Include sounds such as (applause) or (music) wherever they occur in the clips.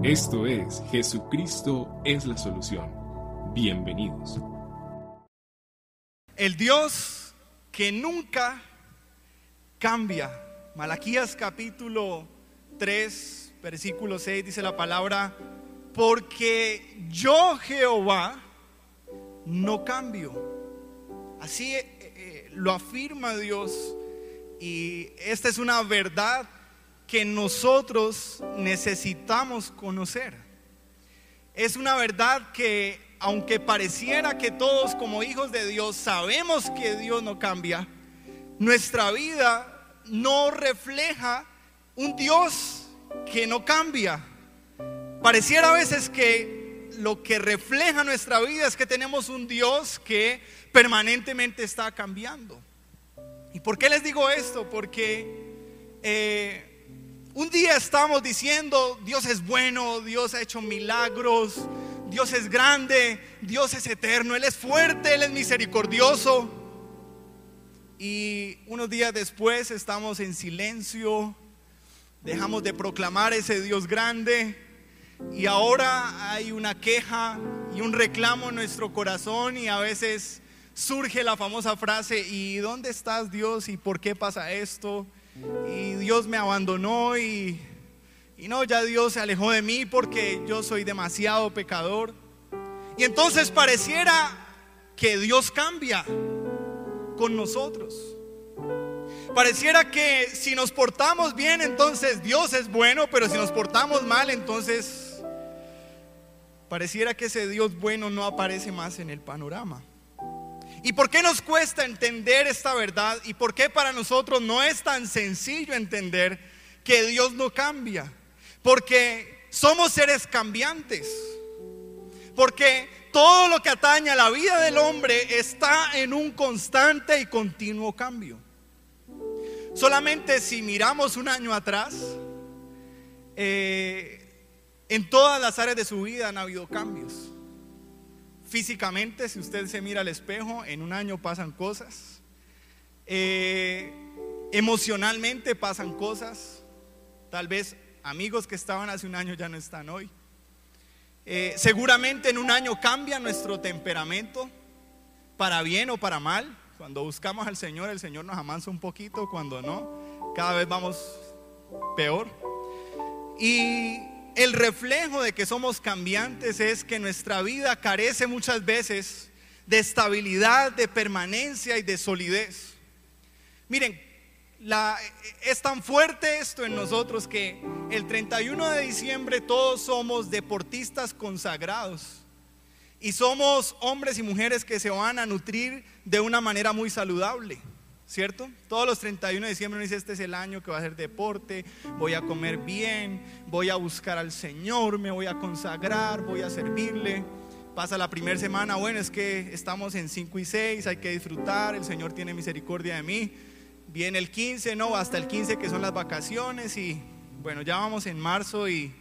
Esto es Jesucristo es la solución. Bienvenidos. El Dios que nunca cambia. Malaquías capítulo 3, versículo 6 dice la palabra, porque yo Jehová no cambio. Así eh, eh, lo afirma Dios y esta es una verdad que nosotros necesitamos conocer. Es una verdad que aunque pareciera que todos como hijos de Dios sabemos que Dios no cambia, nuestra vida no refleja un Dios que no cambia. Pareciera a veces que lo que refleja nuestra vida es que tenemos un Dios que permanentemente está cambiando. ¿Y por qué les digo esto? Porque eh, un día estamos diciendo, Dios es bueno, Dios ha hecho milagros, Dios es grande, Dios es eterno, Él es fuerte, Él es misericordioso. Y unos días después estamos en silencio, dejamos de proclamar ese Dios grande y ahora hay una queja y un reclamo en nuestro corazón y a veces surge la famosa frase, ¿y dónde estás Dios? ¿Y por qué pasa esto? Y Dios me abandonó y, y no, ya Dios se alejó de mí porque yo soy demasiado pecador. Y entonces pareciera que Dios cambia con nosotros. Pareciera que si nos portamos bien, entonces Dios es bueno, pero si nos portamos mal, entonces pareciera que ese Dios bueno no aparece más en el panorama. ¿Y por qué nos cuesta entender esta verdad? ¿Y por qué para nosotros no es tan sencillo entender que Dios no cambia? Porque somos seres cambiantes. Porque todo lo que atañe a la vida del hombre está en un constante y continuo cambio. Solamente si miramos un año atrás, eh, en todas las áreas de su vida han habido cambios. Físicamente, si usted se mira al espejo, en un año pasan cosas. Eh, emocionalmente pasan cosas. Tal vez amigos que estaban hace un año ya no están hoy. Eh, seguramente en un año cambia nuestro temperamento, para bien o para mal. Cuando buscamos al Señor, el Señor nos amansa un poquito, cuando no, cada vez vamos peor. Y el reflejo de que somos cambiantes es que nuestra vida carece muchas veces de estabilidad, de permanencia y de solidez. Miren, es tan fuerte esto en nosotros que el 31 de diciembre todos somos deportistas consagrados y somos hombres y mujeres que se van a nutrir de una manera muy saludable. ¿Cierto? Todos los 31 de diciembre uno dice, este es el año que va a hacer deporte, voy a comer bien, voy a buscar al Señor, me voy a consagrar, voy a servirle. Pasa la primera semana, bueno, es que estamos en 5 y 6, hay que disfrutar, el Señor tiene misericordia de mí. Viene el 15, no, hasta el 15 que son las vacaciones y bueno, ya vamos en marzo y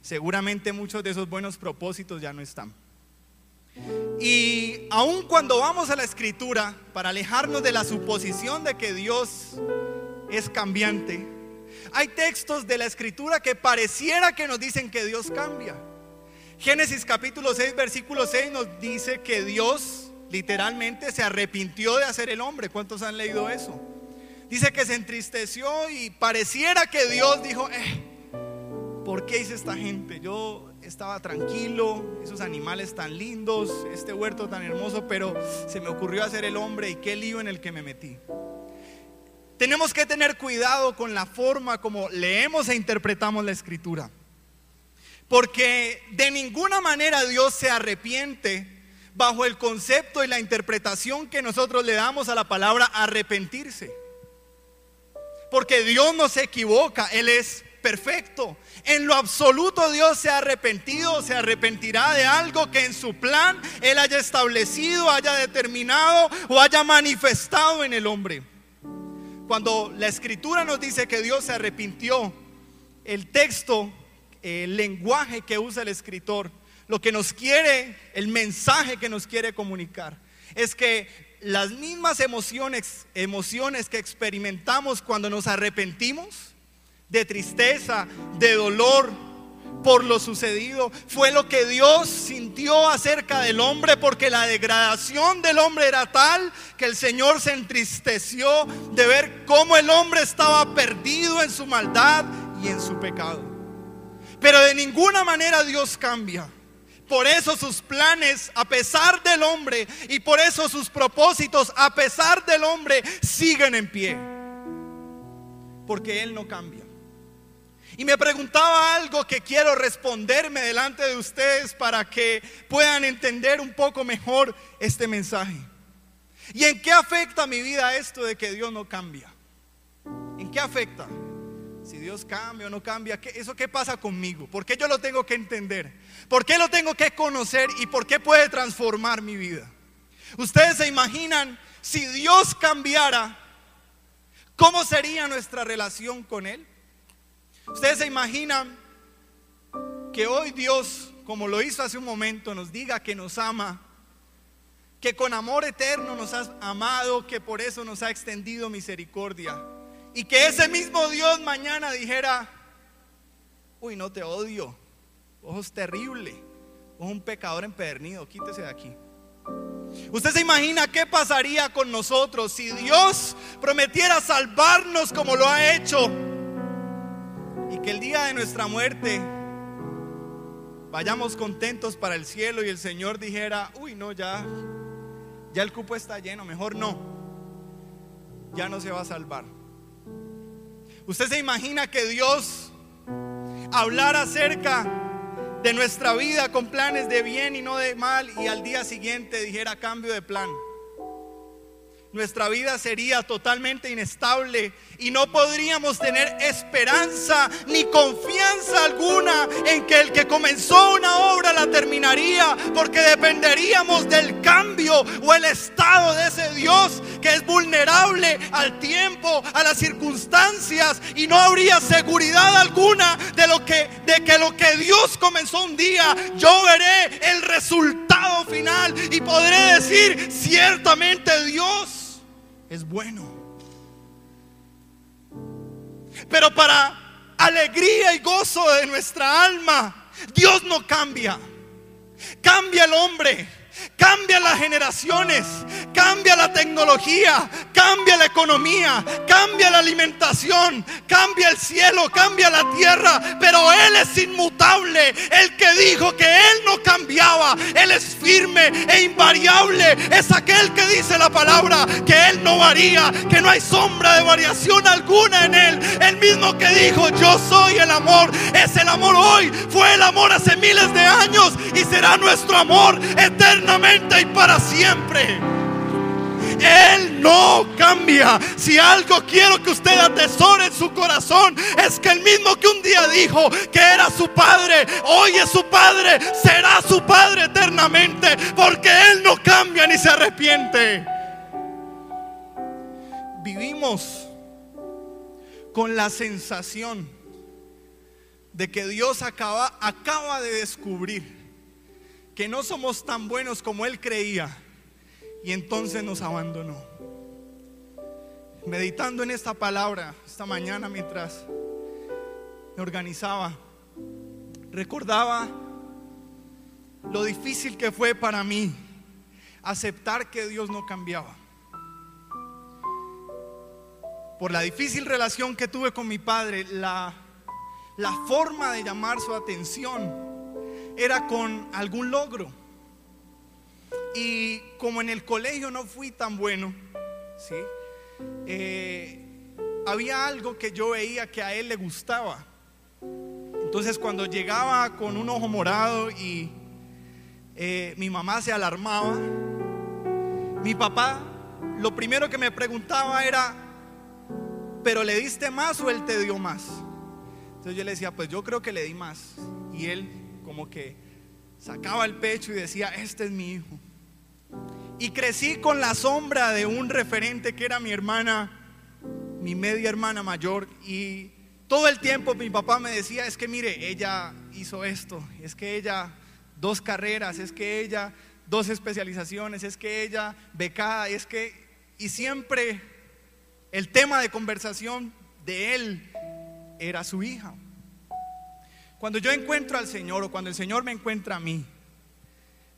seguramente muchos de esos buenos propósitos ya no están. Y aun cuando vamos a la escritura, para alejarnos de la suposición de que Dios es cambiante, hay textos de la escritura que pareciera que nos dicen que Dios cambia. Génesis capítulo 6, versículo 6 nos dice que Dios literalmente se arrepintió de hacer el hombre. ¿Cuántos han leído eso? Dice que se entristeció y pareciera que Dios dijo, eh, ¿por qué hice esta gente? Yo estaba tranquilo, esos animales tan lindos, este huerto tan hermoso, pero se me ocurrió hacer el hombre y qué lío en el que me metí. Tenemos que tener cuidado con la forma como leemos e interpretamos la escritura. Porque de ninguna manera Dios se arrepiente bajo el concepto y la interpretación que nosotros le damos a la palabra arrepentirse. Porque Dios no se equivoca, Él es perfecto. En lo absoluto Dios se ha arrepentido, se arrepentirá de algo que en su plan Él haya establecido, haya determinado o haya manifestado en el hombre. Cuando la escritura nos dice que Dios se arrepintió, el texto, el lenguaje que usa el escritor, lo que nos quiere, el mensaje que nos quiere comunicar, es que las mismas emociones, emociones que experimentamos cuando nos arrepentimos, de tristeza, de dolor, por lo sucedido. Fue lo que Dios sintió acerca del hombre porque la degradación del hombre era tal que el Señor se entristeció de ver cómo el hombre estaba perdido en su maldad y en su pecado. Pero de ninguna manera Dios cambia. Por eso sus planes, a pesar del hombre, y por eso sus propósitos, a pesar del hombre, siguen en pie. Porque Él no cambia. Y me preguntaba algo que quiero responderme delante de ustedes para que puedan entender un poco mejor este mensaje. ¿Y en qué afecta mi vida esto de que Dios no cambia? ¿En qué afecta? Si Dios cambia o no cambia, ¿eso qué pasa conmigo? ¿Por qué yo lo tengo que entender? ¿Por qué lo tengo que conocer y por qué puede transformar mi vida? Ustedes se imaginan si Dios cambiara, ¿cómo sería nuestra relación con Él? Ustedes se imaginan que hoy Dios, como lo hizo hace un momento, nos diga que nos ama, que con amor eterno nos ha amado, que por eso nos ha extendido misericordia. Y que ese mismo Dios mañana dijera, uy, no te odio, ojos terrible, sos un pecador empedernido, quítese de aquí. Usted se imagina qué pasaría con nosotros si Dios prometiera salvarnos como lo ha hecho y que el día de nuestra muerte vayamos contentos para el cielo y el Señor dijera, uy, no, ya, ya el cupo está lleno, mejor no, ya no se va a salvar. Usted se imagina que Dios hablara acerca de nuestra vida con planes de bien y no de mal y al día siguiente dijera cambio de plan. Nuestra vida sería totalmente inestable y no podríamos tener esperanza ni confianza alguna en que el que comenzó una obra la terminaría, porque dependeríamos del cambio o el estado de ese Dios que es vulnerable al tiempo, a las circunstancias y no habría seguridad alguna de lo que de que lo que Dios comenzó un día, yo veré el resultado final y podré decir ciertamente Dios es bueno. Pero para alegría y gozo de nuestra alma, Dios no cambia. Cambia el hombre Cambia las generaciones, cambia la tecnología, cambia la economía, cambia la alimentación, cambia el cielo, cambia la tierra, pero Él es inmutable. El que dijo que Él no cambiaba, Él es firme e invariable. Es aquel que dice la palabra que Él no varía, que no hay sombra de variación alguna en Él. El mismo que dijo, yo soy el amor, es el amor hoy, fue el amor hace miles de años y será nuestro amor eterno y para siempre. Él no cambia. Si algo quiero que usted atesore en su corazón, es que el mismo que un día dijo que era su padre, hoy es su padre, será su padre eternamente, porque Él no cambia ni se arrepiente. Vivimos con la sensación de que Dios acaba, acaba de descubrir que no somos tan buenos como él creía y entonces nos abandonó. Meditando en esta palabra esta mañana mientras me organizaba, recordaba lo difícil que fue para mí aceptar que Dios no cambiaba. Por la difícil relación que tuve con mi padre, la, la forma de llamar su atención era con algún logro. Y como en el colegio no fui tan bueno, ¿sí? Eh, había algo que yo veía que a él le gustaba. Entonces cuando llegaba con un ojo morado y eh, mi mamá se alarmaba, mi papá lo primero que me preguntaba era, ¿pero le diste más o él te dio más? Entonces yo le decía, pues yo creo que le di más. Y él como que sacaba el pecho y decía, este es mi hijo. Y crecí con la sombra de un referente que era mi hermana, mi media hermana mayor. Y todo el tiempo mi papá me decía, es que mire, ella hizo esto, es que ella dos carreras, es que ella dos especializaciones, es que ella becada, es que... Y siempre el tema de conversación de él era su hija. cuando yo encuentro al Señor o cuando el Señor me encuentra a mí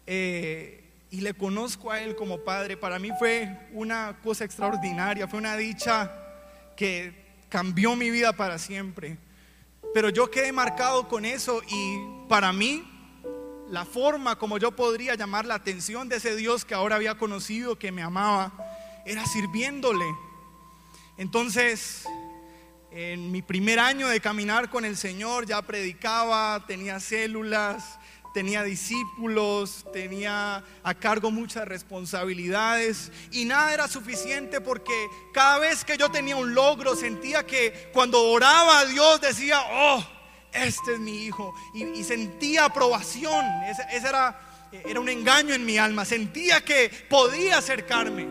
eh, y le conozco a Él como Padre, para mí fue una cosa extraordinaria, fue una dicha que cambió mi vida para siempre. Pero yo quedé marcado con eso y para mí la forma como yo podría llamar la atención de ese Dios que ahora había conocido, que me amaba, era sirviéndole. Entonces, en mi primer año de caminar con el Señor ya predicaba, tenía células, tenía discípulos, tenía a cargo muchas responsabilidades y nada era suficiente porque cada vez que yo tenía un logro sentía que cuando oraba a Dios decía, oh, este es mi hijo. Y, sentía aprobación, ese, era, era un engaño en mi alma, sentía que podía acercarme,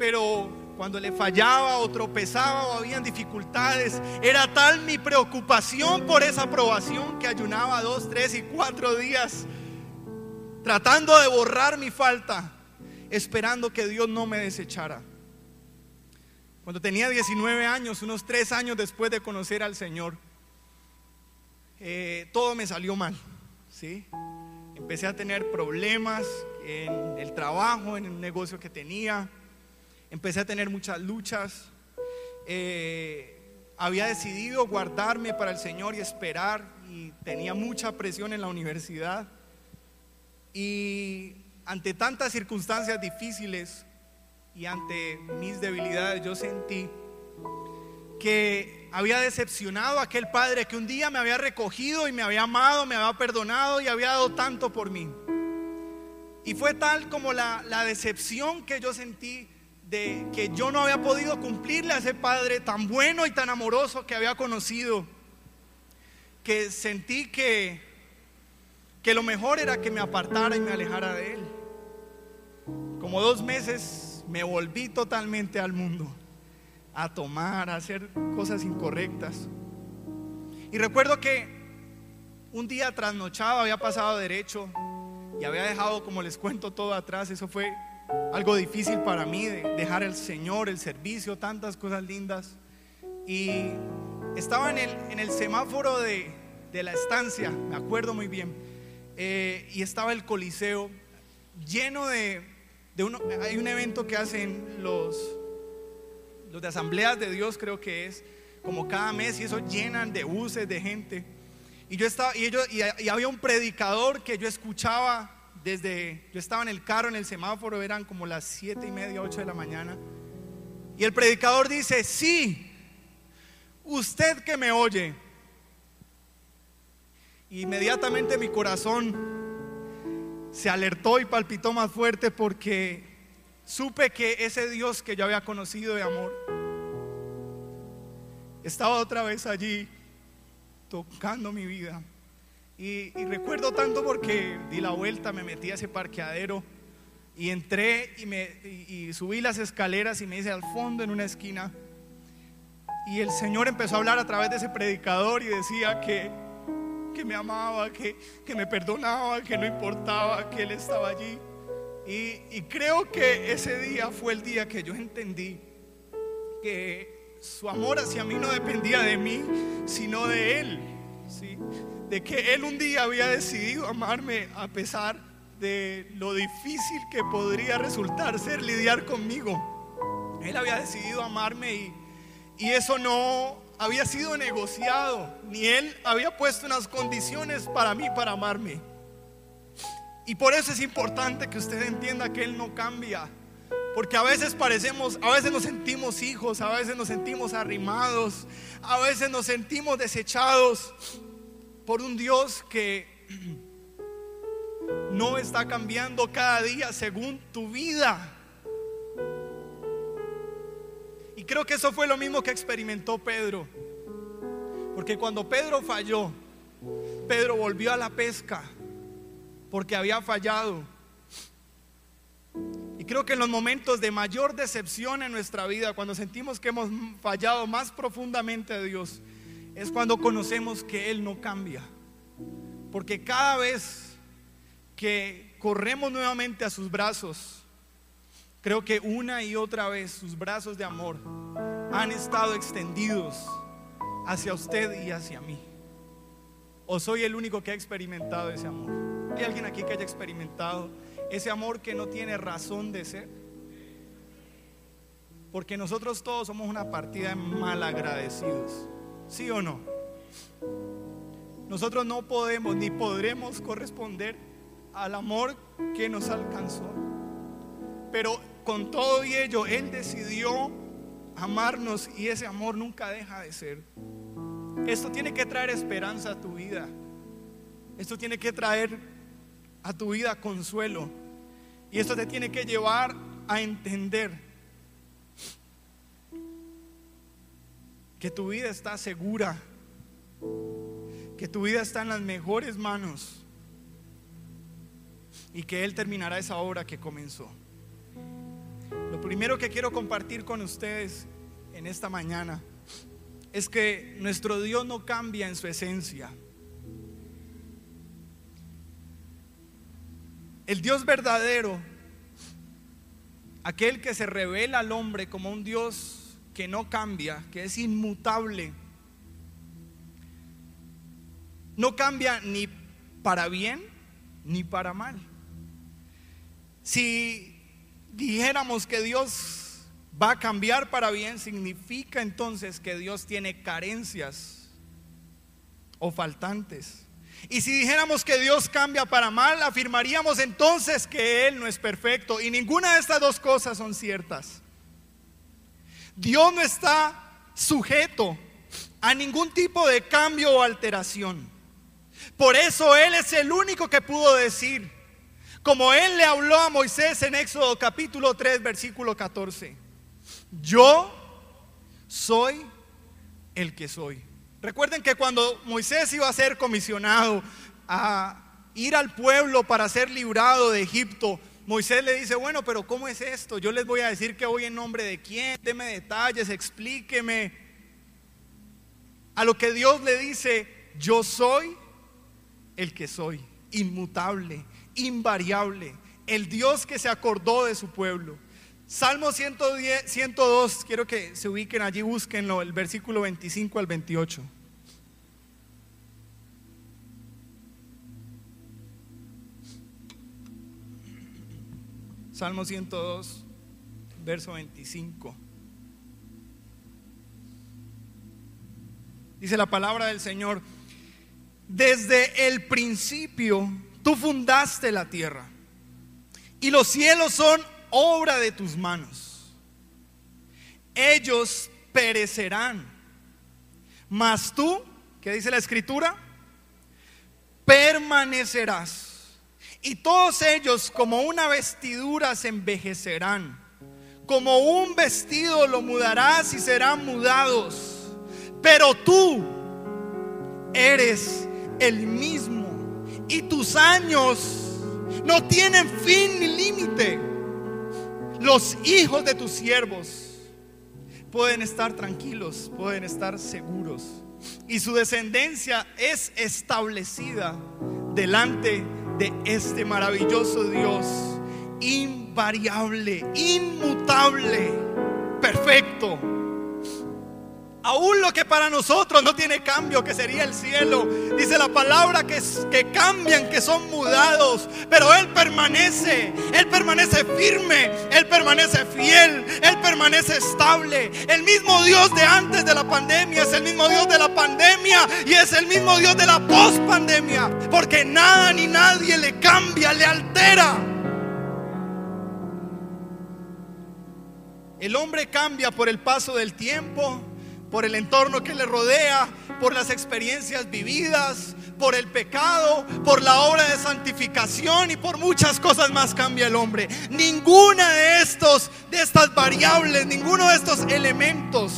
pero cuando le fallaba o tropezaba o habían dificultades, era tal mi preocupación por esa aprobación que ayunaba dos, tres y cuatro días, tratando de borrar mi falta, esperando que Dios no me desechara. Cuando tenía 19 años, unos tres años después de conocer al Señor, eh, todo me salió mal, ¿sí? Empecé a tener problemas en el trabajo, en el negocio que tenía empecé a tener muchas luchas. Eh, había decidido guardarme para el Señor y esperar y tenía mucha presión en la universidad. Y ante tantas circunstancias difíciles y ante mis debilidades, yo sentí que había decepcionado a aquel padre que un día me había recogido y me había amado, me había perdonado y había dado tanto por mí. Y fue tal como la, la decepción que yo sentí de que yo no había podido cumplirle a ese padre tan bueno y tan amoroso que había conocido, que sentí que, que lo mejor era que me apartara y me alejara de él. Como dos meses me volví totalmente al mundo, a tomar, a hacer cosas incorrectas. Y recuerdo que un día trasnochado había pasado derecho y había dejado, como les cuento, todo atrás. Eso fue algo difícil para mí, de dejar el Señor, el servicio, tantas cosas lindas. Y estaba en el, en el semáforo de, de, la estancia, me acuerdo muy bien, eh, y estaba el Coliseo lleno de, de uno, hay un evento que hacen los, los de asambleas de Dios, creo que es, como cada mes, y eso llenan de buses, de gente. Y yo estaba, y, ellos, y había un predicador que yo escuchaba desde, yo estaba en el carro, en el semáforo, eran como las siete y media, ocho de la mañana. Y el predicador dice, sí, usted que me oye. Inmediatamente mi corazón se alertó y palpitó más fuerte porque supe que ese Dios que yo había conocido de amor estaba otra vez allí tocando mi vida. Y, recuerdo tanto porque di la vuelta, me metí a ese parqueadero y entré y, me, y, subí las escaleras y me hice al fondo en una esquina. Y el Señor empezó a hablar a través de ese predicador y decía que, que me amaba, que, que me perdonaba, que no importaba, que Él estaba allí. Y, y creo que ese día fue el día que yo entendí que su amor hacia mí no dependía de mí, sino de Él. ¿Sí? de que Él un día había decidido amarme a pesar de lo difícil que podría resultar ser lidiar conmigo. Él había decidido amarme y, y eso no había sido negociado, ni Él había puesto unas condiciones para mí para amarme. Y por eso es importante que usted entienda que Él no cambia. Porque a veces parecemos, a veces nos sentimos hijos, a veces nos sentimos arrimados, a veces nos sentimos desechados por un Dios que (clears throat) no está cambiando cada día según tu vida. Y creo que eso fue lo mismo que experimentó Pedro. Porque cuando Pedro falló, Pedro volvió a la pesca porque había fallado. Creo que en los momentos de mayor decepción en nuestra vida, cuando sentimos que hemos fallado más profundamente a Dios, es cuando conocemos que Él no cambia. Porque cada vez que corremos nuevamente a sus brazos, creo que una y otra vez sus brazos de amor han estado extendidos hacia usted y hacia mí. ¿O soy el único que ha experimentado ese amor? ¿Hay alguien aquí que haya experimentado ese amor que no tiene razón de ser? Porque nosotros todos somos una partida de malagradecidos. ¿Sí o no? Nosotros no podemos ni podremos corresponder al amor que nos alcanzó. Pero con todo y ello, Él decidió amarnos y ese amor nunca deja de ser. Esto tiene que traer esperanza a tu vida. Esto tiene que traer a tu vida consuelo. Y esto te tiene que llevar a entender que tu vida está segura, que tu vida está en las mejores manos y que Él terminará esa obra que comenzó. Lo primero que quiero compartir con ustedes en esta mañana es que nuestro Dios no cambia en su esencia. El Dios verdadero, aquel que se revela al hombre como un Dios que no cambia, que es inmutable, no cambia ni para bien ni para mal. Si dijéramos que Dios va a cambiar para bien, significa entonces que Dios tiene carencias o faltantes. Y si dijéramos que Dios cambia para mal, afirmaríamos entonces que Él no es perfecto. Y ninguna de estas dos cosas son ciertas. Dios no está sujeto a ningún tipo de cambio o alteración. Por eso Él es el único que pudo decir, como Él le habló a Moisés en Éxodo capítulo 3, versículo 14. Yo soy el que soy. Recuerden que cuando Moisés iba a ser comisionado a ir al pueblo para ser librado de Egipto, Moisés le dice, bueno, pero ¿cómo es esto? Yo les voy a decir que voy en nombre de quién, deme detalles, explíqueme. A lo que Dios le dice, yo soy el que soy, inmutable, invariable, el Dios que se acordó de su pueblo. Salmo 110, 102, quiero que se ubiquen allí, búsquenlo, el versículo 25 al 28. Salmo 102, verso 25. Dice la palabra del Señor, desde el principio tú fundaste la tierra y los cielos son obra de tus manos. Ellos perecerán, mas tú, ¿qué dice la escritura? Permanecerás. Y todos ellos como una vestidura se envejecerán. Como un vestido lo mudarás y serán mudados. Pero tú eres el mismo. Y tus años no tienen fin ni límite los hijos de tus siervos pueden estar tranquilos, pueden estar seguros. Y su descendencia es establecida delante de este maravilloso Dios, invariable, inmutable, perfecto Aún lo que para nosotros no tiene cambio, que sería el cielo. Dice la palabra que, cambian, que son mudados. Pero Él permanece, Él permanece firme, Él permanece fiel, Él permanece estable. El mismo Dios de antes de la pandemia es el mismo Dios de la pandemia y es el mismo Dios de la post-pandemia. Porque nada ni nadie le cambia, le altera. El hombre cambia por el paso del tiempo por el entorno que le rodea, por las experiencias vividas, por el pecado, por la obra de santificación y por muchas cosas más cambia el hombre. Ninguna de estos de estas variables, ninguno de estos elementos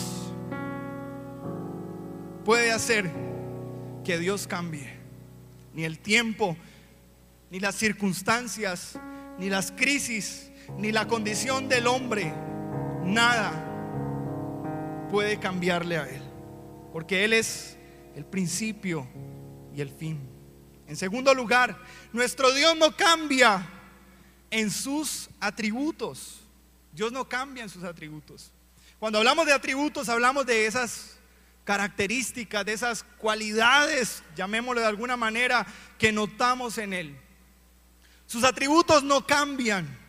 puede hacer que Dios cambie. Ni el tiempo, ni las circunstancias, ni las crisis, ni la condición del hombre, nada puede cambiarle a Él, porque Él es el principio y el fin. En segundo lugar, nuestro Dios no cambia en sus atributos. Dios no cambia en sus atributos. Cuando hablamos de atributos, hablamos de esas características, de esas cualidades, llamémoslo de alguna manera, que notamos en Él. Sus atributos no cambian.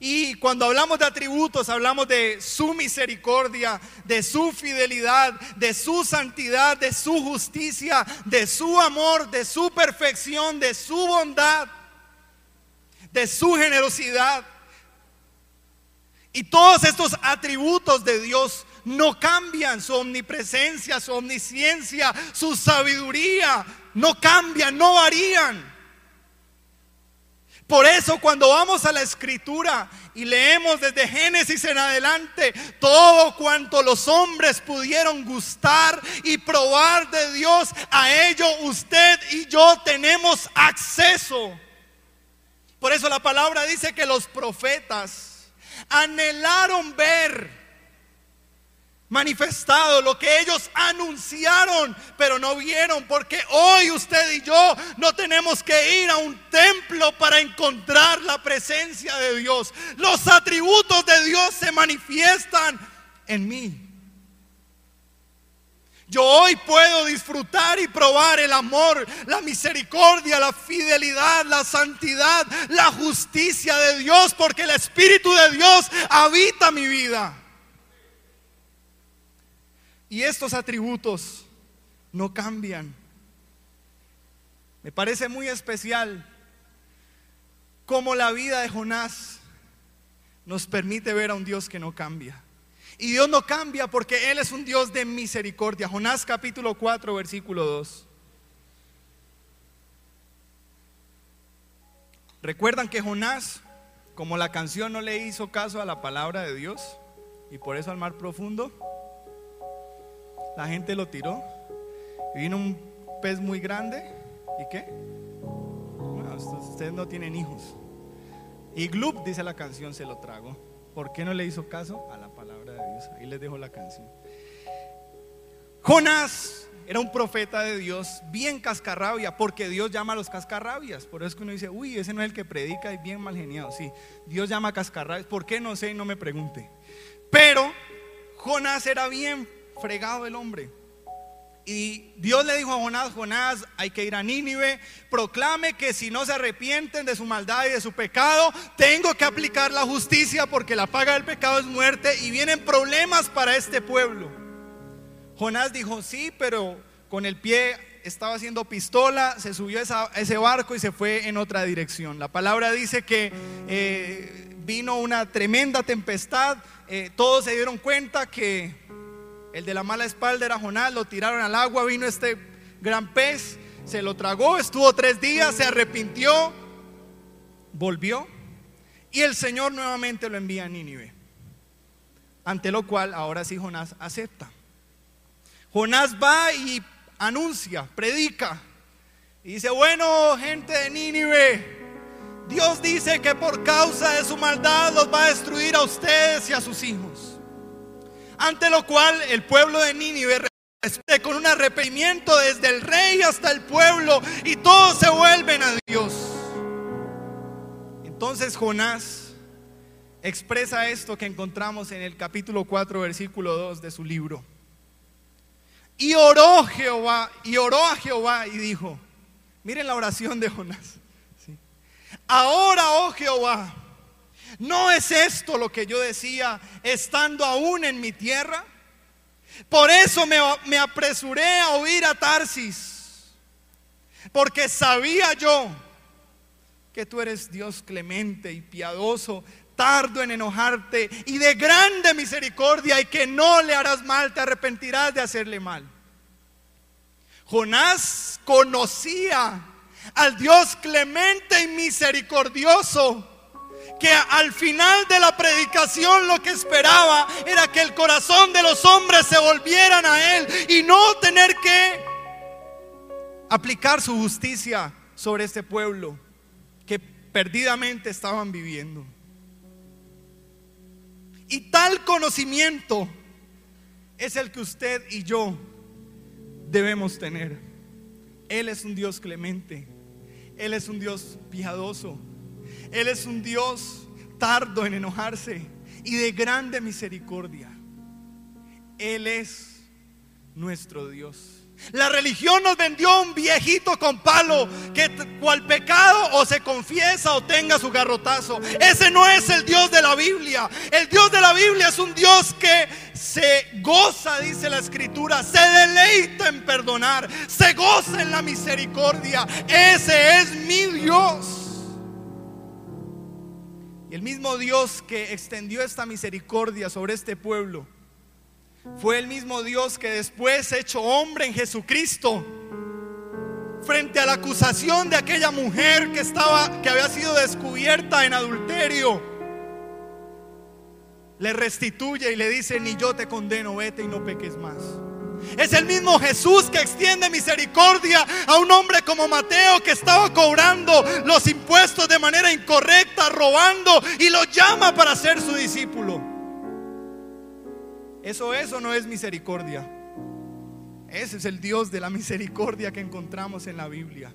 Y cuando hablamos de atributos, hablamos de su misericordia, de su fidelidad, de su santidad, de su justicia, de su amor, de su perfección, de su bondad, de su generosidad. Y todos estos atributos de Dios no cambian, su omnipresencia, su omnisciencia, su sabiduría, no cambian, no varían. Por eso cuando vamos a la escritura y leemos desde Génesis en adelante todo cuanto los hombres pudieron gustar y probar de Dios, a ello usted y yo tenemos acceso. Por eso la palabra dice que los profetas anhelaron ver manifestado, lo que ellos anunciaron, pero no vieron, porque hoy usted y yo no tenemos que ir a un templo para encontrar la presencia de Dios. Los atributos de Dios se manifiestan en mí. Yo hoy puedo disfrutar y probar el amor, la misericordia, la fidelidad, la santidad, la justicia de Dios, porque el Espíritu de Dios habita mi vida. Y estos atributos no cambian. Me parece muy especial cómo la vida de Jonás nos permite ver a un Dios que no cambia. Y Dios no cambia porque Él es un Dios de misericordia. Jonás capítulo 4, versículo 2. ¿Recuerdan que Jonás, como la canción no le hizo caso a la palabra de Dios y por eso al mar profundo? La gente lo tiró. Y vino un pez muy grande. ¿Y qué? Ustedes no tienen hijos. Y Glub, dice la canción, se lo tragó. ¿Por qué no le hizo caso a la palabra de Dios? Ahí les dejo la canción. Jonás era un profeta de Dios bien cascarrabia, porque Dios llama a los cascarrabias. Por eso es que uno dice, uy, ese no es el que predica y bien mal geniado. Sí, Dios llama a cascarrabias. ¿Por qué? No sé no me pregunte. Pero Jonás era bien fregado el hombre. Y Dios le dijo a Jonás, Jonás, hay que ir a Nínive, proclame que si no se arrepienten de su maldad y de su pecado, tengo que aplicar la justicia porque la paga del pecado es muerte y vienen problemas para este pueblo. Jonás dijo, sí, pero con el pie estaba haciendo pistola, se subió a ese barco y se fue en otra dirección. La palabra dice que eh, vino una tremenda tempestad, eh, todos se dieron cuenta que el de la mala espalda era Jonás, lo tiraron al agua, vino este gran pez, se lo tragó, estuvo tres días, se arrepintió, volvió y el Señor nuevamente lo envía a Nínive. Ante lo cual ahora sí Jonás acepta. Jonás va y anuncia, predica y dice, bueno, gente de Nínive, Dios dice que por causa de su maldad los va a destruir a ustedes y a sus hijos. Ante lo cual el pueblo de Nínive con un arrepentimiento desde el rey hasta el pueblo y todos se vuelven a Dios. Entonces Jonás expresa esto que encontramos en el capítulo 4, versículo 2 de su libro. Y oró Jehová, y oró a Jehová y dijo, miren la oración de Jonás. Ahora, oh Jehová, ¿No es esto lo que yo decía estando aún en mi tierra? Por eso me, apresuré a oír a Tarsis, porque sabía yo que tú eres Dios clemente y piadoso, tardo en enojarte y de grande misericordia y que no le harás mal, te arrepentirás de hacerle mal. Jonás conocía al Dios clemente y misericordioso que al final de la predicación lo que esperaba era que el corazón de los hombres se volvieran a Él y no tener que aplicar su justicia sobre este pueblo que perdidamente estaban viviendo. Y tal conocimiento es el que usted y yo debemos tener. Él es un Dios clemente. Él es un Dios piadoso. Él es un Dios tardo en enojarse y de grande misericordia. Él es nuestro Dios. La religión nos vendió un viejito con palo que cual pecado o se confiesa o tenga su garrotazo. Ese no es el Dios de la Biblia. El Dios de la Biblia es un Dios que se goza, dice la escritura, se deleita en perdonar, se goza en la misericordia. Ese es mi Dios. Y el mismo Dios que extendió esta misericordia sobre este pueblo fue el mismo Dios que después hecho hombre en Jesucristo frente a la acusación de aquella mujer que estaba que había sido descubierta en adulterio le restituye y le dice, "Ni yo te condeno, vete y no peques más." Es el mismo Jesús que extiende misericordia a un hombre como Mateo que estaba cobrando los impuestos de manera incorrecta, robando, y lo llama para ser su discípulo. Eso, eso no es misericordia. Ese es el Dios de la misericordia que encontramos en la Biblia.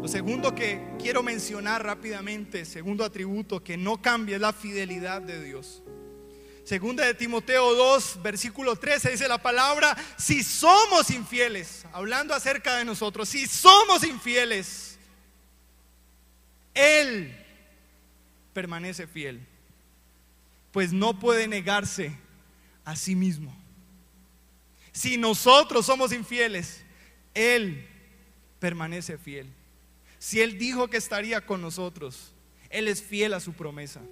Lo segundo que quiero mencionar rápidamente, segundo atributo que no cambia, es la fidelidad de Dios. Segunda de Timoteo 2, versículo 13 dice la palabra, si somos infieles, hablando acerca de nosotros, si somos infieles, Él permanece fiel pues no puede negarse a sí mismo. Si nosotros somos infieles, Él permanece fiel. Si Él dijo que estaría con nosotros, Él es fiel a su promesa.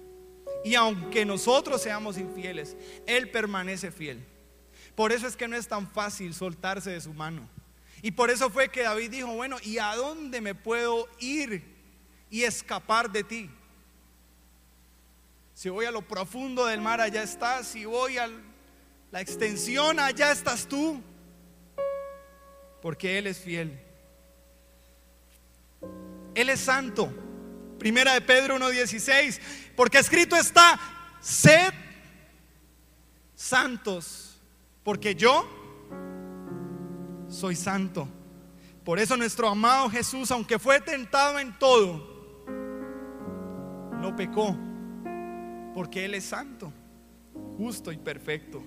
Y aunque nosotros seamos infieles, Él permanece fiel. Por eso es que no es tan fácil soltarse de su mano. Y por eso fue que David dijo, bueno, ¿y a dónde me puedo ir y escapar de ti? Si voy a lo profundo del mar, allá estás. Si voy a la extensión, allá estás tú. Porque Él es fiel. Él es santo. Primera de Pedro 1.16. Porque escrito está, sed santos. Porque yo soy santo. Por eso nuestro amado Jesús, aunque fue tentado en todo, no pecó porque Él es santo, justo y perfecto.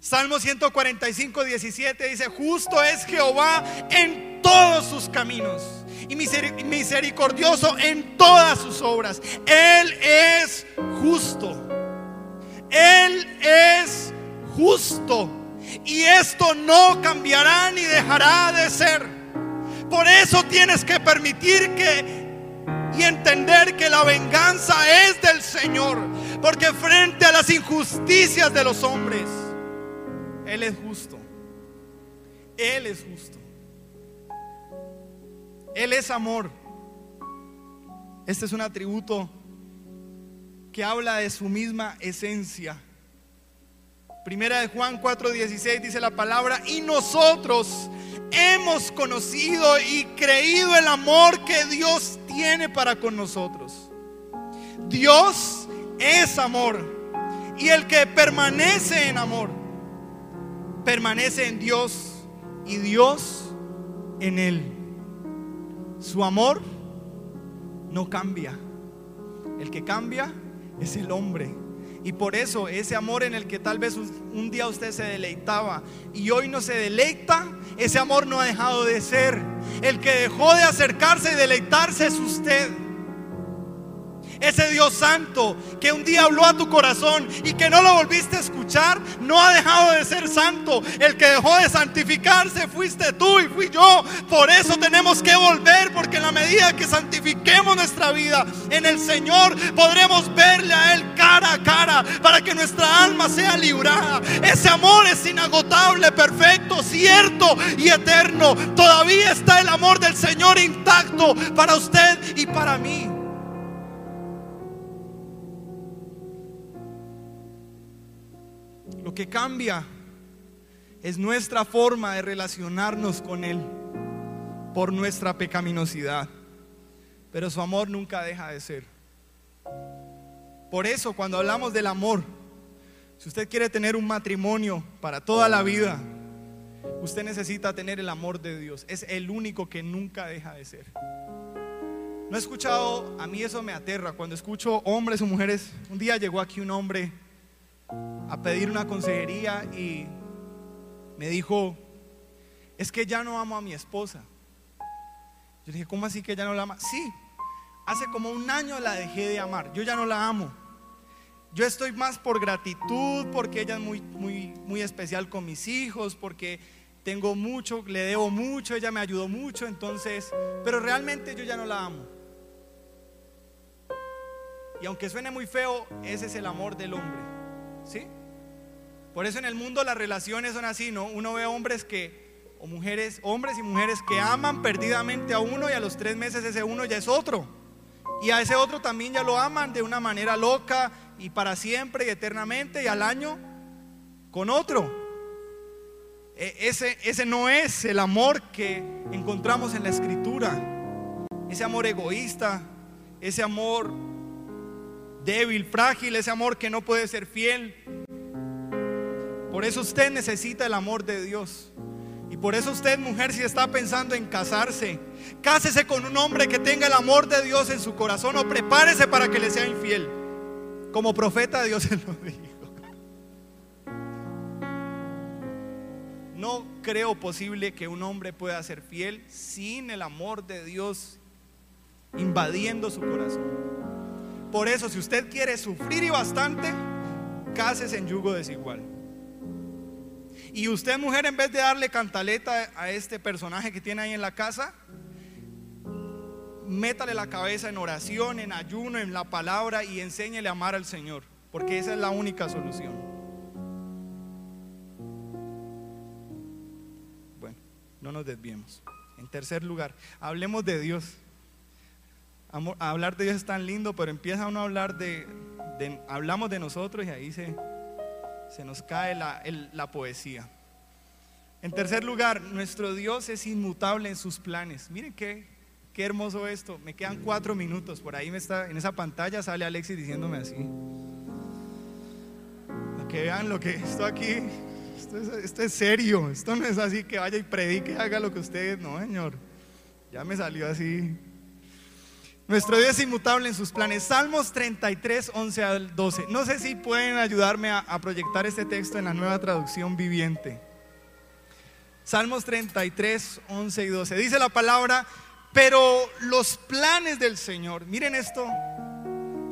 Salmo 145, 17 dice, justo es Jehová en todos sus caminos y misericordioso en todas sus obras. Él es justo. Él es justo. Y esto no cambiará ni dejará de ser. Por eso tienes que permitir que y entender que la venganza es del Señor. Porque frente a las injusticias de los hombres, Él es justo. Él es justo. Él es amor. Este es un atributo que habla de su misma esencia. Primera de Juan 4:16 dice la palabra, y nosotros hemos conocido y creído el amor que Dios tiene para con nosotros. Dios es amor. Y el que permanece en amor, permanece en Dios y Dios en él. Su amor no cambia. El que cambia es el hombre. Y por eso ese amor en el que tal vez un día usted se deleitaba y hoy no se deleita, ese amor no ha dejado de ser. El que dejó de acercarse y deleitarse es usted. Ese Dios santo que un día habló a tu corazón y que no lo volviste a escuchar, no ha dejado de ser santo. El que dejó de santificarse fuiste tú y fui yo. Por eso tenemos que volver, porque en la medida que santifiquemos nuestra vida en el Señor, podremos verle a Él cara a cara para que nuestra alma sea librada. Ese amor es inagotable, perfecto, cierto y eterno. Todavía está el amor del Señor intacto para usted y para mí. Lo que cambia es nuestra forma de relacionarnos con Él por nuestra pecaminosidad. Pero su amor nunca deja de ser. Por eso cuando hablamos del amor, si usted quiere tener un matrimonio para toda la vida, usted necesita tener el amor de Dios. Es el único que nunca deja de ser. No he escuchado, a mí eso me aterra, cuando escucho hombres o mujeres, un día llegó aquí un hombre a pedir una consejería y me dijo, es que ya no amo a mi esposa. Yo dije, ¿cómo así que ya no la ama? Sí, hace como un año la dejé de amar, yo ya no la amo. Yo estoy más por gratitud, porque ella es muy, muy, muy especial con mis hijos, porque tengo mucho, le debo mucho, ella me ayudó mucho, entonces, pero realmente yo ya no la amo. Y aunque suene muy feo, ese es el amor del hombre. ¿Sí? Por eso en el mundo las relaciones son así, ¿no? Uno ve hombres que, o mujeres, hombres y mujeres que aman perdidamente a uno y a los tres meses ese uno ya es otro. Y a ese otro también ya lo aman de una manera loca y para siempre y eternamente y al año con otro. E, ese, ese no es el amor que encontramos en la escritura. Ese amor egoísta, ese amor débil, frágil, ese amor que no puede ser fiel. Por eso usted necesita el amor de Dios. Y por eso usted, mujer, si está pensando en casarse, cásese con un hombre que tenga el amor de Dios en su corazón o prepárese para que le sea infiel. Como profeta Dios se lo dijo. No creo posible que un hombre pueda ser fiel sin el amor de Dios invadiendo su corazón. Por eso, si usted quiere sufrir y bastante, cásese en yugo desigual. Y usted, mujer, en vez de darle cantaleta a este personaje que tiene ahí en la casa, métale la cabeza en oración, en ayuno, en la palabra y enséñele a amar al Señor, porque esa es la única solución. Bueno, no nos desviemos. En tercer lugar, hablemos de Dios. Hablar de Dios es tan lindo, pero empieza uno a hablar de, hablamos de nosotros y ahí se, se nos cae la, la poesía. En tercer lugar, nuestro Dios es inmutable en sus planes. Miren qué, Qué hermoso esto. Me quedan cuatro minutos. Por ahí me está, en esa pantalla sale Alexis diciéndome así. Para que vean lo que esto aquí, esto es, serio. Esto no es así que vaya y predique, haga lo que ustedes. No, Señor. Ya me salió así. Nuestro Dios es inmutable en sus planes. Salmos 33, 11 al 12. No sé si pueden ayudarme a, proyectar este texto en la nueva traducción viviente. Salmos 33, 11 y 12. Dice la palabra, pero los planes del Señor, miren esto.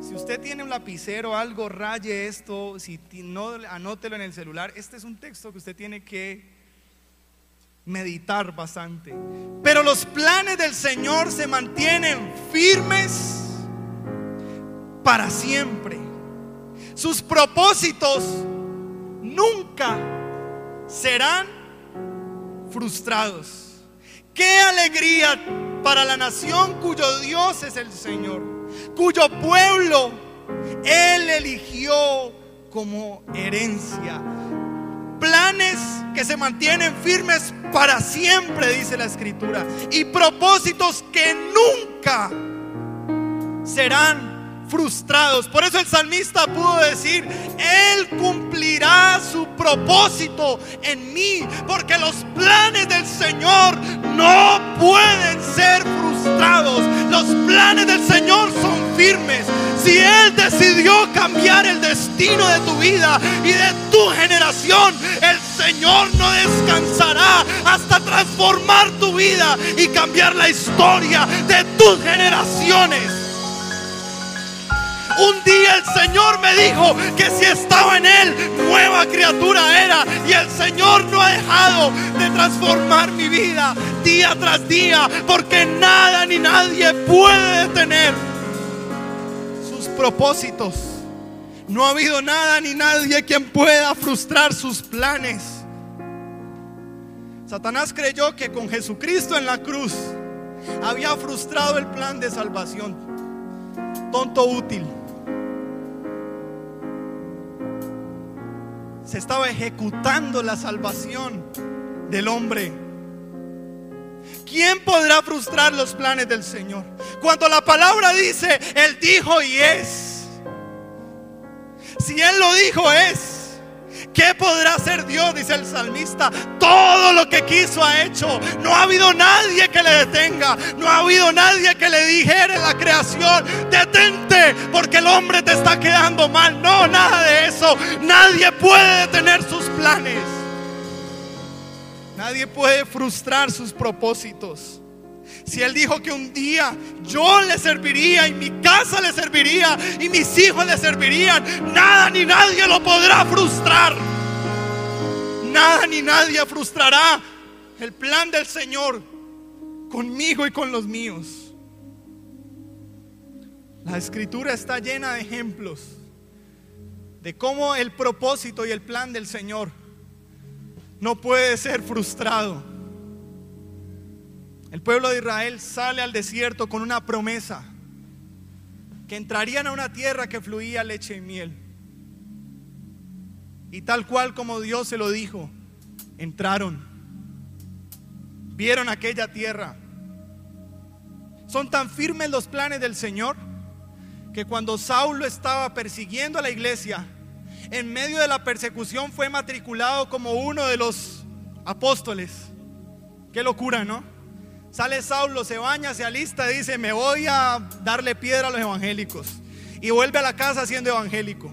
Si usted tiene un lapicero, algo, raye esto. Si no, anótelo en el celular. Este es un texto que usted tiene que meditar bastante. Pero los planes del Señor se mantienen firmes para siempre. Sus propósitos nunca serán frustrados. Qué alegría para la nación cuyo Dios es el Señor, cuyo pueblo Él eligió como herencia. Planes que se mantienen firmes para siempre, dice la escritura, y propósitos que nunca serán frustrados. Por eso el salmista pudo decir, Él cumplirá su propósito en mí, porque los planes del Señor no pueden ser frustrados. Los planes del Señor son firmes. Si Él decidió cambiar el destino de tu vida y de tu generación, el Señor no descansará hasta transformar tu vida y cambiar la historia de tus generaciones. Un día el Señor me dijo que si estaba en Él, nueva criatura era. Y el Señor no ha dejado de transformar mi vida día tras día, porque nada ni nadie puede detener sus propósitos. No ha habido nada ni nadie quien pueda frustrar sus planes. Satanás creyó que con Jesucristo en la cruz había frustrado el plan de salvación. Tonto útil. Se estaba ejecutando la salvación del hombre. ¿Quién podrá frustrar los planes del Señor? Cuando la palabra dice, Él dijo y es. Si Él lo dijo es. ¿Qué podrá hacer Dios? Dice el salmista. Todo lo que quiso ha hecho. No ha habido nadie que le detenga. No ha habido nadie que le dijera en la creación, detente porque el hombre te está quedando mal. No, nada de eso. Nadie puede detener sus planes. Nadie puede frustrar sus propósitos. Si Él dijo que un día yo le serviría y mi casa le serviría y mis hijos le servirían, nada ni nadie lo podrá frustrar. Nada ni nadie frustrará el plan del Señor conmigo y con los míos. La escritura está llena de ejemplos de cómo el propósito y el plan del Señor no puede ser frustrado. El pueblo de Israel sale al desierto con una promesa, que entrarían a una tierra que fluía leche y miel. Y tal cual como Dios se lo dijo, entraron, vieron aquella tierra. Son tan firmes los planes del Señor que cuando Saulo estaba persiguiendo a la iglesia, en medio de la persecución fue matriculado como uno de los apóstoles. Qué locura, ¿no? Sale Saulo, se baña, se alista, dice, me voy a darle piedra a los evangélicos. Y vuelve a la casa siendo evangélico.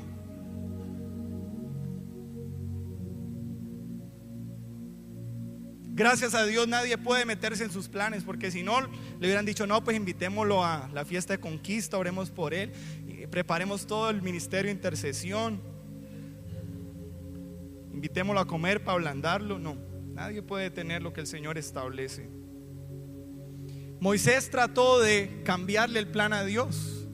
Gracias a Dios nadie puede meterse en sus planes, porque si no, le hubieran dicho, no, pues invitémoslo a la fiesta de conquista, oremos por él, y preparemos todo el ministerio de intercesión, invitémoslo a comer para ablandarlo. No, nadie puede tener lo que el Señor establece. Moisés trató de cambiarle el plan a Dios.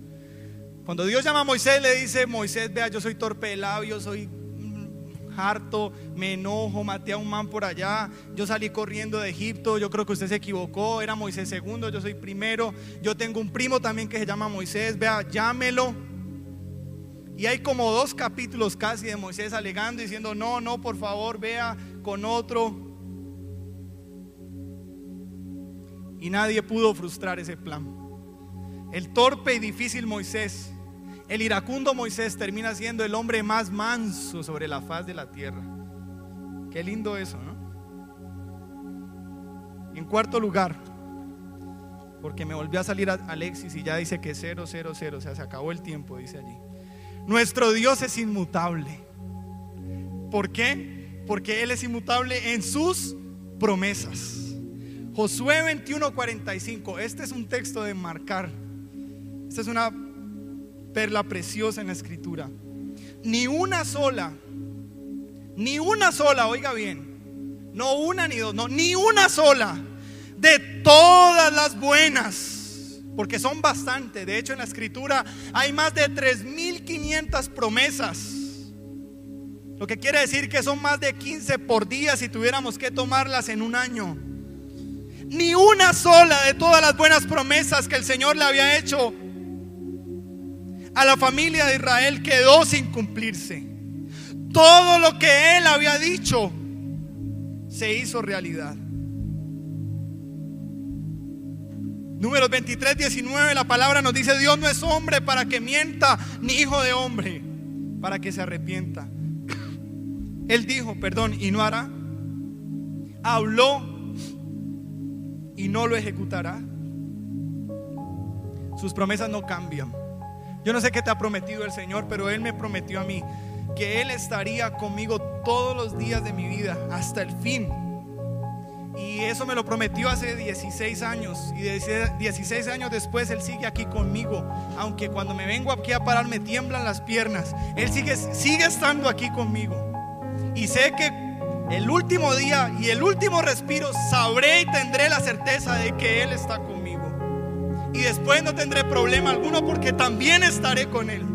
Cuando Dios llama a Moisés, le dice, Moisés, vea, yo soy torpe de labios, soy mm, harto, me enojo, maté a un man por allá, yo salí corriendo de Egipto, yo creo que usted se equivocó, era Moisés segundo, yo soy primero, yo tengo un primo también que se llama Moisés, vea, llámelo. Y hay como dos capítulos casi de Moisés alegando, diciendo, no, no, por favor, vea con otro. Y nadie pudo frustrar ese plan. El torpe y difícil Moisés, el iracundo Moisés termina siendo el hombre más manso sobre la faz de la tierra. Qué lindo eso, ¿no? en cuarto lugar, porque me volvió a salir Alexis y ya dice que 0, 0, 0, o sea, se acabó el tiempo, dice allí. Nuestro Dios es inmutable. ¿Por qué? Porque Él es inmutable en sus promesas. Josué 21:45. Este es un texto de marcar. Esta es una perla preciosa en la escritura. Ni una sola, ni una sola, oiga bien, no una ni dos, no, ni una sola de todas las buenas, porque son bastante. De hecho, en la escritura hay más de 3.500 promesas. Lo que quiere decir que son más de 15 por día si tuviéramos que tomarlas en un año. Ni una sola de todas las buenas promesas que el Señor le había hecho a la familia de Israel quedó sin cumplirse. Todo lo que Él había dicho se hizo realidad. Números 23, 19, la palabra nos dice, Dios no es hombre para que mienta, ni hijo de hombre para que se arrepienta. Él dijo, perdón, y no hará. Habló y no lo ejecutará. Sus promesas no cambian. Yo no sé qué te ha prometido el Señor, pero Él me prometió a mí que Él estaría conmigo todos los días de mi vida hasta el fin. Y eso me lo prometió hace 16 años. Y 16 años después Él sigue aquí conmigo. Aunque cuando me vengo aquí a parar me tiemblan las piernas. Él sigue, sigue estando aquí conmigo. Y sé que el último día y el último respiro, sabré y tendré la certeza de que Él está conmigo. Y después no tendré problema alguno porque también estaré con Él.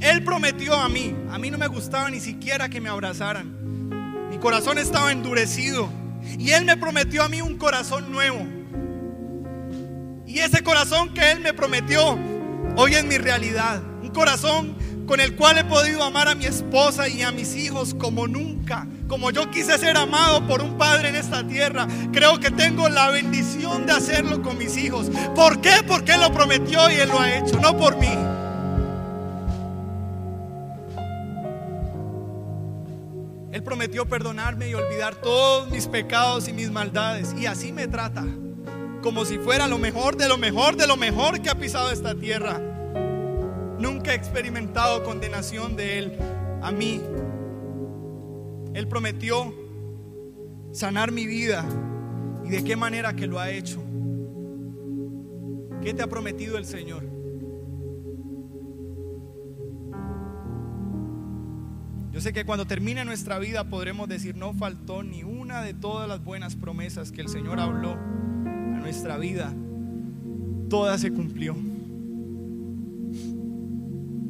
Él prometió a mí, a mí no me gustaba ni siquiera que me abrazaran. Mi corazón estaba endurecido. Y Él me prometió a mí un corazón nuevo. Y ese corazón que Él me prometió, hoy es mi realidad. Un corazón con el cual he podido amar a mi esposa y a mis hijos como nunca, como yo quise ser amado por un padre en esta tierra. Creo que tengo la bendición de hacerlo con mis hijos. ¿Por qué? Porque Él lo prometió y Él lo ha hecho, no por mí. Él prometió perdonarme y olvidar todos mis pecados y mis maldades. Y así me trata, como si fuera lo mejor de lo mejor de lo mejor que ha pisado esta tierra. Nunca he experimentado condenación de Él a mí. Él prometió sanar mi vida. ¿Y de qué manera que lo ha hecho? ¿Qué te ha prometido el Señor? Yo sé que cuando termine nuestra vida podremos decir, no faltó ni una de todas las buenas promesas que el Señor habló a nuestra vida. Toda se cumplió.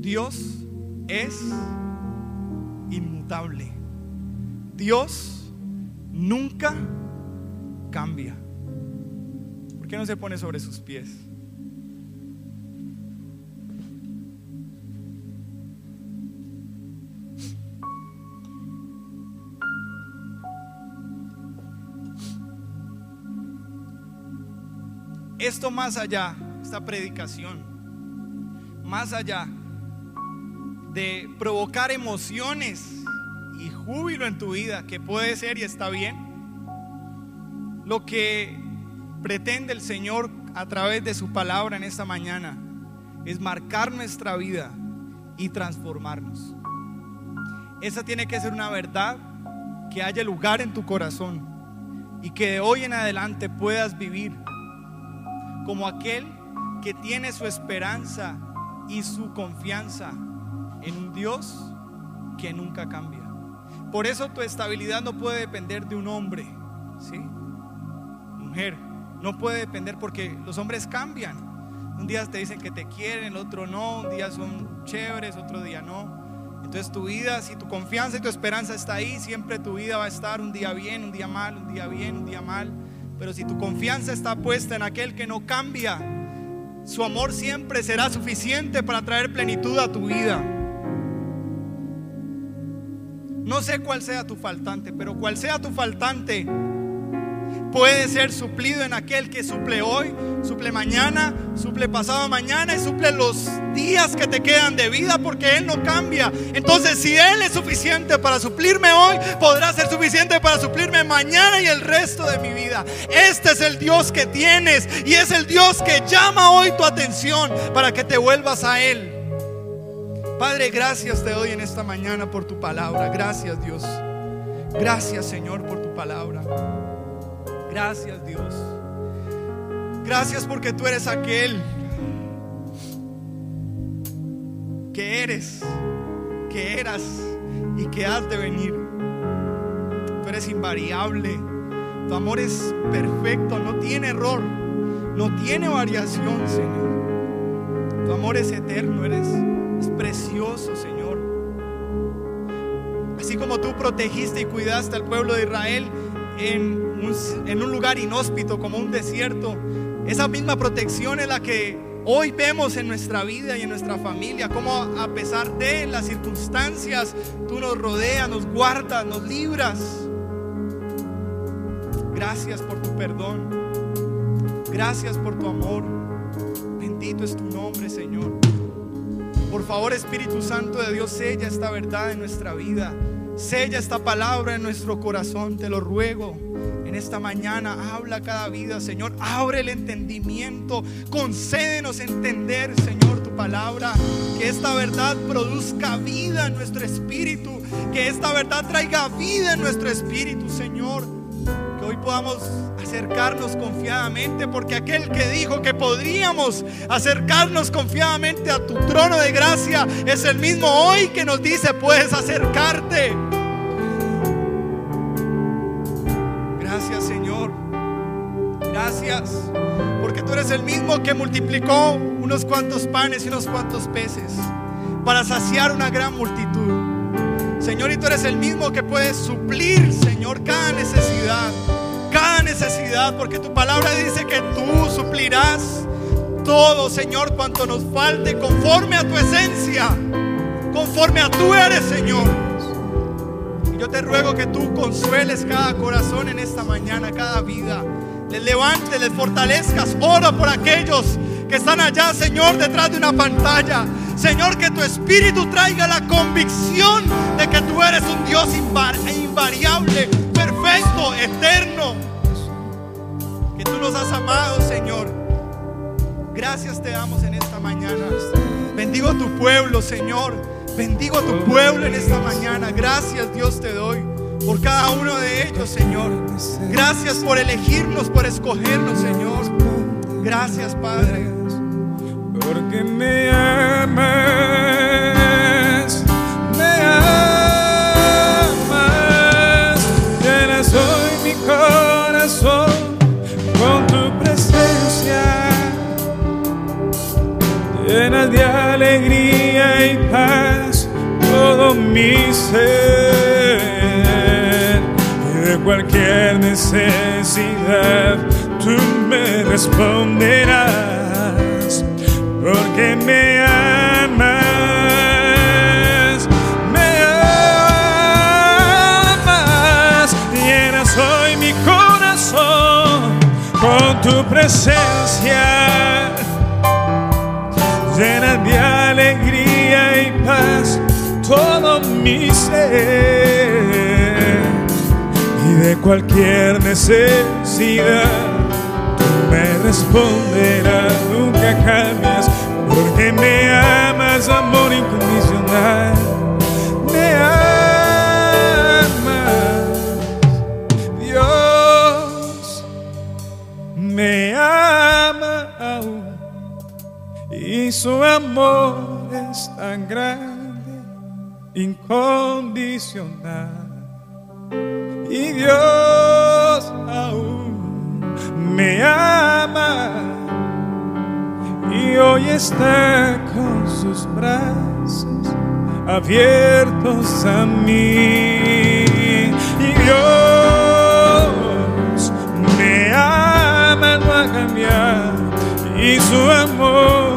Dios es inmutable. Dios nunca cambia. ¿Por qué no se pone sobre sus pies? Esto más allá, esta predicación, más allá de provocar emociones y júbilo en tu vida, que puede ser y está bien, lo que pretende el Señor a través de su palabra en esta mañana es marcar nuestra vida y transformarnos. Esa tiene que ser una verdad que haya lugar en tu corazón y que de hoy en adelante puedas vivir como aquel que tiene su esperanza y su confianza en un Dios que nunca cambia. Por eso tu estabilidad no puede depender de un hombre, ¿sí? Mujer, no puede depender porque los hombres cambian. Un día te dicen que te quieren, el otro no, un día son chéveres, otro día no. Entonces tu vida, si tu confianza y tu esperanza está ahí, siempre tu vida va a estar un día bien, un día mal, un día bien, un día mal. Pero si tu confianza está puesta en aquel que no cambia, su amor siempre será suficiente para traer plenitud a tu vida. No sé cuál sea tu faltante, pero cual sea tu faltante, puede ser suplido en aquel que suple hoy, suple mañana, suple pasado mañana y suple los días que te quedan de vida porque Él no cambia. Entonces si Él es suficiente para suplirme hoy, podrá ser suficiente para suplirme mañana y el resto de mi vida. Este es el Dios que tienes y es el Dios que llama hoy tu atención para que te vuelvas a Él. Padre, gracias te doy en esta mañana por tu palabra. Gracias Dios. Gracias Señor por tu palabra. Gracias Dios. Gracias porque tú eres aquel que eres, que eras y que has de venir. Tú eres invariable. Tu amor es perfecto, no tiene error, no tiene variación, Señor. Tu amor es eterno, eres es precioso, Señor. Así como tú protegiste y cuidaste al pueblo de Israel en un lugar inhóspito como un desierto, esa misma protección es la que hoy vemos en nuestra vida y en nuestra familia, como a pesar de las circunstancias, tú nos rodeas, nos guardas, nos libras. Gracias por tu perdón. Gracias por tu amor. Bendito es tu nombre, Señor. Por favor, Espíritu Santo de Dios, sella esta verdad en nuestra vida. Sella esta palabra en nuestro corazón, te lo ruego en esta mañana. Habla cada vida, Señor. Abre el entendimiento. Concédenos entender, Señor, tu palabra. Que esta verdad produzca vida en nuestro espíritu. Que esta verdad traiga vida en nuestro espíritu, Señor. Que hoy podamos acercarnos confiadamente, porque aquel que dijo que podríamos acercarnos confiadamente a tu trono de gracia es el mismo hoy que nos dice, puedes acercarte. porque tú eres el mismo que multiplicó unos cuantos panes y unos cuantos peces para saciar una gran multitud. Señor, y tú eres el mismo que puedes suplir, Señor, cada necesidad, necesidad, porque tu palabra dice que tú suplirás todo, Señor, cuanto nos falte, conforme a tu esencia, conforme a tú eres, Señor. Y yo te ruego que tú consueles cada corazón en esta mañana, cada vida les levante, les fortalezcas. Ora por aquellos que están allá, Señor, detrás de una pantalla. Señor, que tu espíritu traiga la convicción de que tú eres un Dios invariable, perfecto, eterno. Que tú nos has amado, Señor. Gracias te damos en esta mañana. Bendigo a tu pueblo, Señor. Bendigo a tu pueblo en esta mañana. Gracias, Dios, te doy por cada uno de ellos, Señor. Gracias por elegirnos, por escogernos, Señor. Gracias, Padre. Porque me amas, De alegría y paz todo mi ser. Y de cualquier necesidad tú me responderás. Porque me amas, me amas. Llenas hoy mi corazón con tu presencia. Llena de alegría y paz todo mi ser. Y de cualquier necesidad tú me responderás, nunca cambias, porque me amas, amor incondicional. Su amor es tan grande, incondicional. Y Dios aún me ama y hoy está con sus brazos abiertos a mí. Y Dios me ama, no ha cambiado y su amor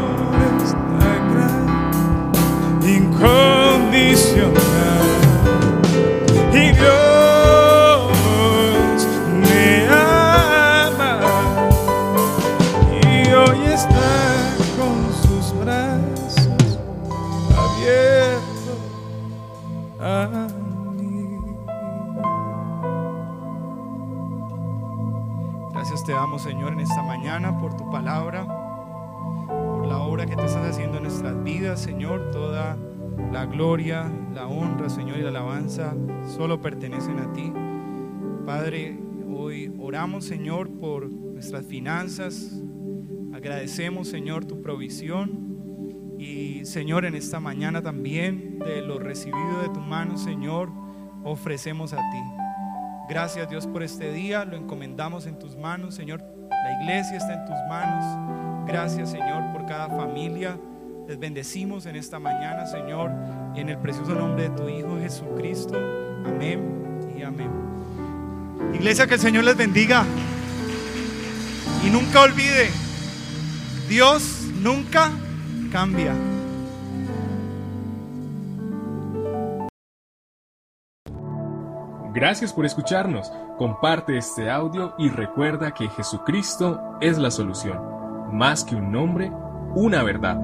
gloria, la honra, Señor, y la alabanza solo pertenecen a ti. Padre, hoy oramos, Señor, por nuestras finanzas. Agradecemos, Señor, tu provisión. Y, Señor, en esta mañana también, de lo recibido de tu mano, Señor, ofrecemos a ti. Gracias Dios por este día, lo encomendamos en tus manos, Señor. La iglesia está en tus manos. Gracias Señor por cada familia. Les bendecimos en esta mañana, Señor, en el precioso nombre de tu Hijo Jesucristo. Amén y amén. Iglesia, que el Señor les bendiga. Y nunca olvide, Dios nunca cambia. Gracias por escucharnos. Comparte este audio y recuerda que Jesucristo es la solución. Más que un nombre, una verdad.